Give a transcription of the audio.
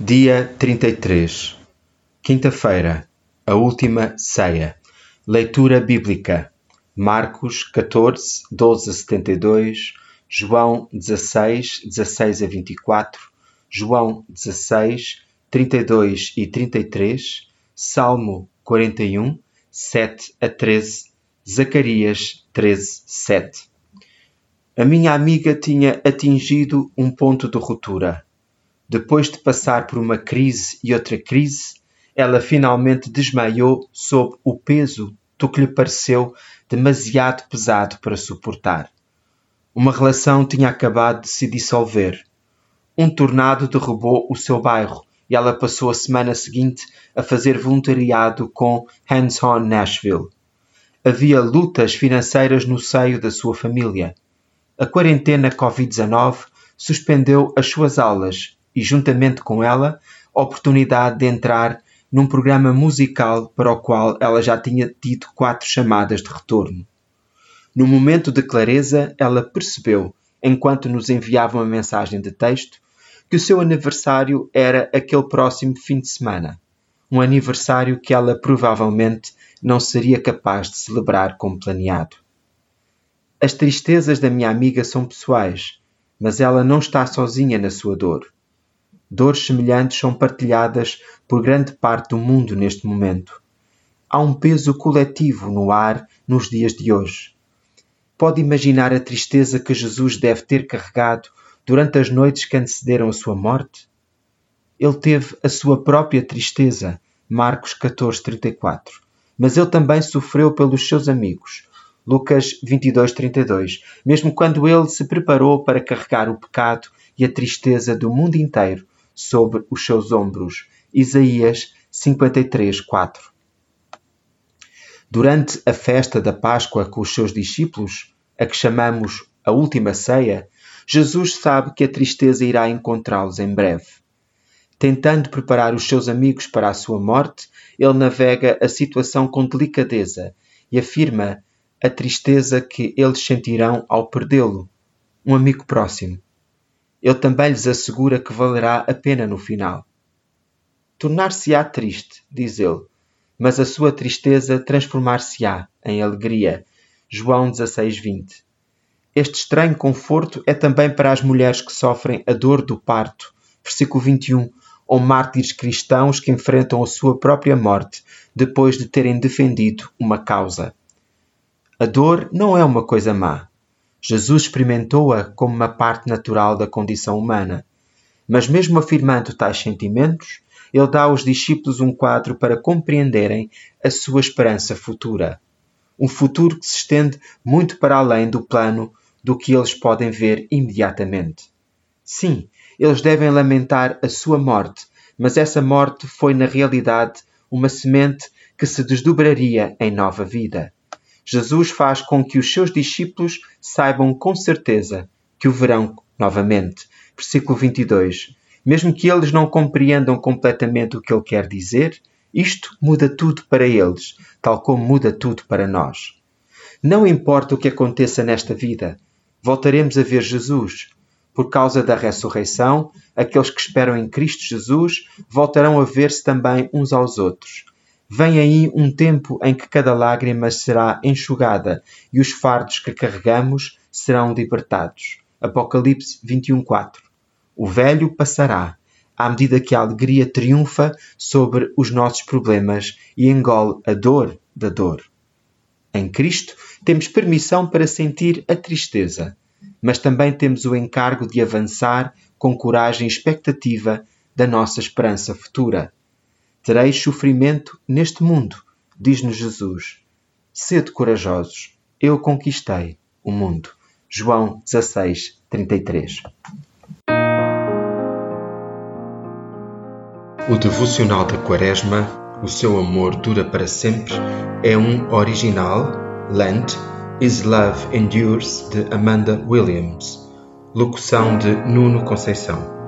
Dia 33 Quinta-feira A última ceia. Leitura bíblica. Marcos 14, 12 a 72 João 16, 16 a 24 João 16, 32 e 33 Salmo 41, 7 a 13 Zacarias 13, 7 A minha amiga tinha atingido um ponto de ruptura depois de passar por uma crise e outra crise, ela finalmente desmaiou sob o peso do que lhe pareceu demasiado pesado para suportar. Uma relação tinha acabado de se dissolver. Um tornado derrubou o seu bairro e ela passou a semana seguinte a fazer voluntariado com Hands On Nashville. Havia lutas financeiras no seio da sua família. A quarentena Covid-19 suspendeu as suas aulas e, juntamente com ela, a oportunidade de entrar num programa musical para o qual ela já tinha tido quatro chamadas de retorno. No momento de clareza, ela percebeu, enquanto nos enviava uma mensagem de texto, que o seu aniversário era aquele próximo fim de semana. Um aniversário que ela provavelmente não seria capaz de celebrar como planeado. As tristezas da minha amiga são pessoais, mas ela não está sozinha na sua dor. Dores semelhantes são partilhadas por grande parte do mundo neste momento. Há um peso coletivo no ar nos dias de hoje. Pode imaginar a tristeza que Jesus deve ter carregado durante as noites que antecederam a sua morte? Ele teve a sua própria tristeza, Marcos 14:34. Mas ele também sofreu pelos seus amigos, Lucas 22:32, mesmo quando ele se preparou para carregar o pecado e a tristeza do mundo inteiro sobre os seus ombros. Isaías 53, 4. Durante a festa da Páscoa com os seus discípulos, a que chamamos a última ceia, Jesus sabe que a tristeza irá encontrá-los em breve. Tentando preparar os seus amigos para a sua morte, ele navega a situação com delicadeza e afirma a tristeza que eles sentirão ao perdê-lo, um amigo próximo ele também lhes assegura que valerá a pena no final. Tornar-se-á triste, diz ele, mas a sua tristeza transformar-se-á em alegria. João 16:20. Este estranho conforto é também para as mulheres que sofrem a dor do parto. Versículo 21. Ou mártires cristãos que enfrentam a sua própria morte depois de terem defendido uma causa. A dor não é uma coisa má. Jesus experimentou-a como uma parte natural da condição humana. Mas, mesmo afirmando tais sentimentos, ele dá aos discípulos um quadro para compreenderem a sua esperança futura. Um futuro que se estende muito para além do plano do que eles podem ver imediatamente. Sim, eles devem lamentar a sua morte, mas essa morte foi na realidade uma semente que se desdobraria em nova vida. Jesus faz com que os seus discípulos saibam com certeza que o verão novamente. Versículo 22. Mesmo que eles não compreendam completamente o que ele quer dizer, isto muda tudo para eles, tal como muda tudo para nós. Não importa o que aconteça nesta vida, voltaremos a ver Jesus. Por causa da ressurreição, aqueles que esperam em Cristo Jesus voltarão a ver-se também uns aos outros. Vem aí um tempo em que cada lágrima será enxugada e os fardos que carregamos serão libertados. Apocalipse 21:4. O velho passará, à medida que a alegria triunfa sobre os nossos problemas e engole a dor da dor. Em Cristo temos permissão para sentir a tristeza, mas também temos o encargo de avançar com coragem e expectativa da nossa esperança futura. Tereis sofrimento neste mundo, diz-nos Jesus. Sede corajosos, eu conquistei o mundo. João 16, 33. O devocional da Quaresma, O seu amor dura para sempre, é um original, Lent, Is Love Endures, de Amanda Williams. Locução de Nuno Conceição.